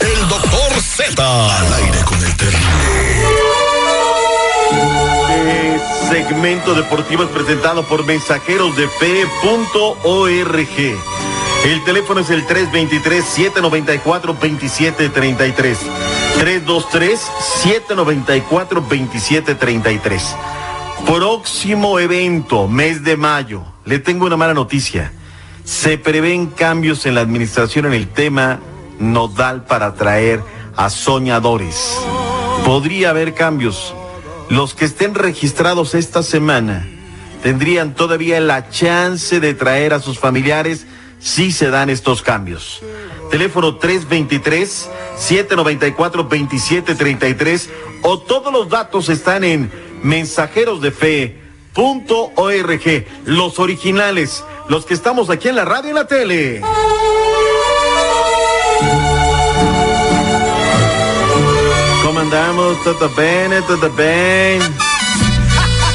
El doctor Z. Al aire con el terrible. Segmento deportivo es presentado por mensajeros de fe.org. El teléfono es el 323-794-2733. 323-794-2733. Próximo evento, mes de mayo. Le tengo una mala noticia. Se prevén cambios en la administración en el tema nodal para atraer a soñadores. Podría haber cambios. Los que estén registrados esta semana tendrían todavía la chance de traer a sus familiares si se dan estos cambios. Teléfono 323-794-2733 o todos los datos están en mensajerosdefe.org. Los originales, los que estamos aquí en la radio y en la tele. ¿Cómo andamos? ¿Todo bien? ¿Todo bien?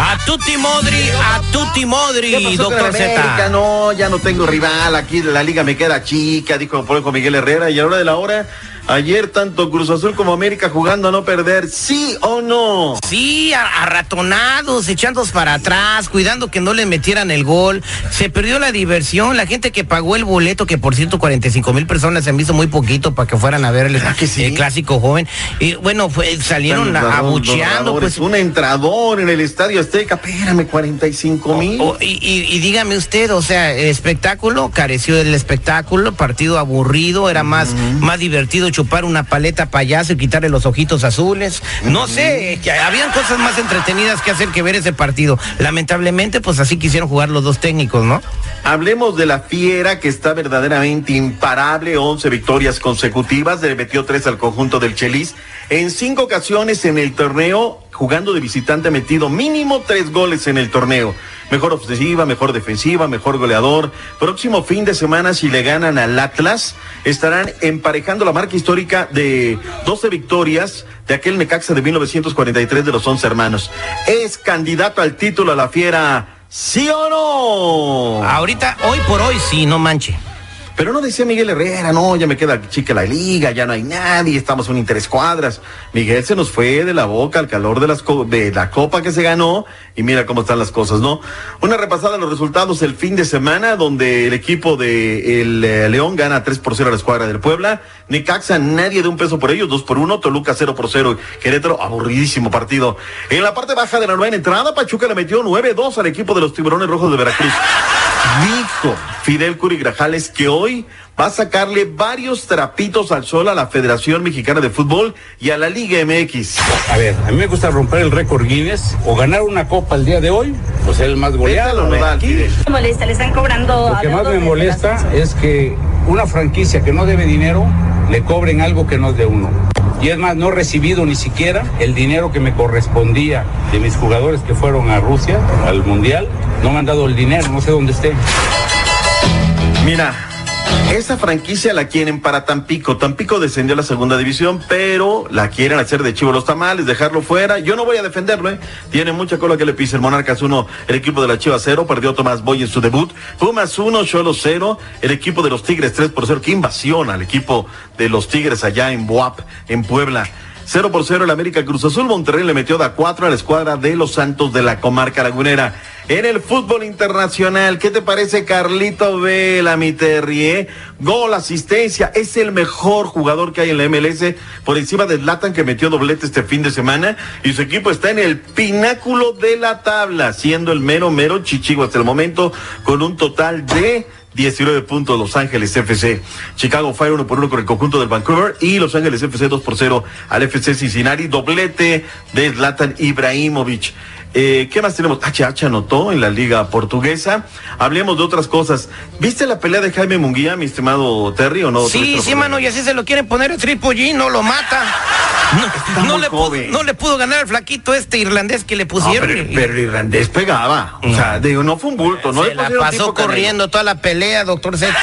A tutti modri, a tutti modri, ¿Qué pasó con doctor América? Z. No, ya no tengo rival. Aquí la liga me queda chica, dijo por ejemplo Miguel Herrera. Y a la hora de la hora, ayer tanto Cruz Azul como América jugando a no perder. ¿Sí o no? Sí, arratonados, echándolos para atrás, cuidando que no le metieran el gol. Se perdió la diversión. La gente que pagó el boleto, que por 145 mil personas se han visto muy poquito para que fueran a ver el, el clásico joven. Y bueno, fue- salieron abucheando. Pues, un entrador en el Estadio Azteca. Espérame, 45 mil. O- y, y- y dígame usted, o sea, el espectáculo careció del espectáculo, partido aburrido, era más, más divertido chupar una paleta payaso y quitarle los ojitos azules. No sé, que habían cosas más entretenidas que hacer que ver ese partido. Lamentablemente, pues así quisieron jugar los dos técnicos, ¿no? Hablemos de la fiera que está verdaderamente imparable, 11 victorias consecutivas, le metió tres al conjunto del Chelis. En cinco ocasiones en el torneo, jugando de visitante, ha metido mínimo tres goles en el torneo. Mejor ofensiva, mejor defensiva, mejor goleador. Próximo fin de semana, si le ganan al Atlas, estarán emparejando la marca histórica de 12 victorias de aquel Necaxa de 1943 de los 11 hermanos. Es candidato al título a la fiera. ¿Sí o no? Ahorita, hoy por hoy, sí, no manche. Pero no decía Miguel Herrera, no, ya me queda chica la liga, ya no hay nadie, estamos en interescuadras. Miguel se nos fue de la boca al calor de, las la copa que se ganó y mira cómo están las cosas, ¿no? Una repasada de los resultados el fin de semana donde el equipo de el eh, León gana 3 por 0 a la escuadra del Puebla. Necaxa, nadie de un peso por ellos, 2 por 1. Toluca 0 por 0. Querétaro, aburridísimo partido. En la parte baja de la nueva entrada, Pachuca le metió 9-2 al equipo de los Tiburones Rojos de Veracruz. Dijo Fidel Curi Grajales que hoy va a sacarle varios trapitos al sol a la Federación Mexicana de Fútbol y a la Liga MX. A ver, a mí me gusta romper el récord Guinness o ganar una copa el día de hoy, pues ser el más goleado. Aquí, me molesta, le están cobrando. Lo que más me molesta es que una franquicia que no debe dinero le cobren algo que no es de uno. Y es más, no he recibido ni siquiera el dinero que me correspondía de mis jugadores que fueron a Rusia, al Mundial. No me han dado el dinero, no sé dónde esté. Mira, esa franquicia la quieren para Tampico. Tampico descendió a la segunda división, pero la quieren hacer de chivo los tamales, dejarlo fuera. Yo no voy a defenderlo, ¿eh? Tiene mucha cola que le pise el Monarcas 1, el equipo de la Chiva 0, perdió Tomás Boy en su debut. Pumas 1, Cholo 0, el equipo de los Tigres 3 por 0. Qué invasión al equipo de los Tigres allá en Boap, en Puebla. 0 por 0 el América Cruz Azul. Monterrey le metió da 4 a la escuadra de los Santos de la comarca lagunera. En el fútbol internacional, ¿qué te parece Carlito Vela, mi Terrier? Gol, asistencia, es el mejor jugador que hay en la MLS, por encima de Zlatan que metió doblete este fin de semana y su equipo está en el pináculo de la tabla, siendo el mero, mero chichigo hasta el momento con un total de 19 puntos Los Ángeles FC. Chicago Fire 1 por 1 con el conjunto del Vancouver y Los Ángeles FC 2 por 0 al FC Cincinnati. Doblete de Zlatan Ibrahimovic. Eh, ¿Qué más tenemos? HH anotó en la liga portuguesa. Hablemos de otras cosas. ¿Viste la pelea de Jaime Munguía, mi estimado Terry, o no? Sí, sí, mano, y así se lo quieren poner el Triple G, no lo mata. No, no le pudo, no, le pudo, ganar al flaquito este irlandés que le pusieron. pero, pero, el irlandés pegaba. O sea, digo, no fue un bulto. No se la pasó corriendo toda la pelea, doctor Z.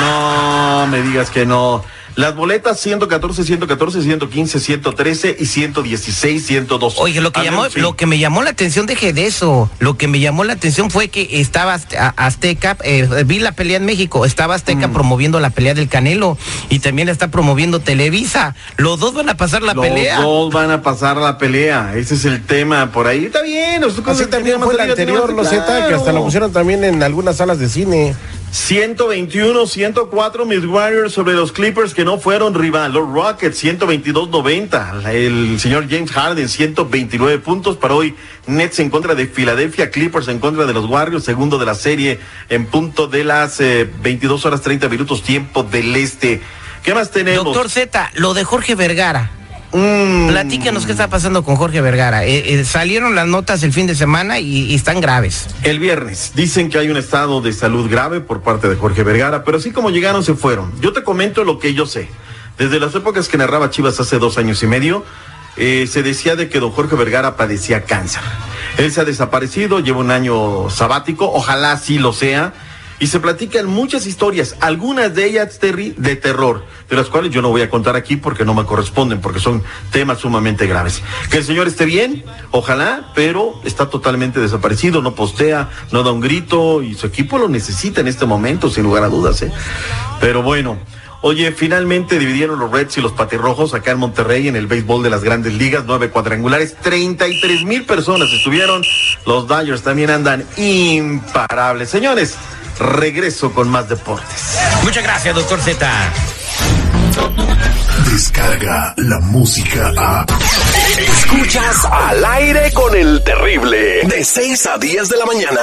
No, me digas que no. Las boletas 114, 114, 115, 113 y 116, 112. Oye, lo que, llamó, lo que me llamó la atención, deje de eso. Lo que me llamó la atención fue que estaba Azteca, eh, vi la pelea en México, estaba Azteca mm. promoviendo la pelea del Canelo y también está promoviendo Televisa. Los dos van a pasar la pelea. Los dos van a pasar la pelea. Ese es el tema por ahí. Está bien. Así también fue el anterior, lo Z, que hasta lo pusieron también en algunas salas de cine. 121, 104 mis Warriors sobre los Clippers que no fueron rival. Los Rockets 122-90. El señor James Harden 129 puntos para hoy. Nets en contra de Filadelfia, Clippers en contra de los Warriors, segundo de la serie en punto de las 22 eh, horas 30 minutos tiempo del este. ¿Qué más tenemos? Doctor Z, lo de Jorge Vergara. Mm. Platícanos qué está pasando con Jorge Vergara. Eh, eh, salieron las notas el fin de semana y, están graves. El viernes dicen que hay un estado de salud grave por parte de Jorge Vergara, pero así como llegaron se fueron. Yo te comento lo que yo sé. Desde las épocas que narraba Chivas hace dos años y medio, eh, se decía de que don Jorge Vergara padecía cáncer. Él se ha desaparecido, lleva un año sabático, ojalá sí lo sea y se platican muchas historias, algunas de ellas, Terry, de terror, de las cuales yo no voy a contar aquí porque no me corresponden, porque son temas sumamente graves. Que el señor esté bien, ojalá, pero está totalmente desaparecido, no postea, no da un grito y su equipo lo necesita en este momento, sin lugar a dudas. ¿eh? Pero bueno. Oye, finalmente dividieron los Reds y los Patirrojos acá en Monterrey en el béisbol de las grandes ligas, nueve cuadrangulares, 33 mil personas estuvieron. Los Dodgers también andan imparables. Señores, Regreso con más deportes. Muchas gracias, doctor Z. Descarga la música a. Escuchas al aire con el terrible. De 6 a 10 de la mañana.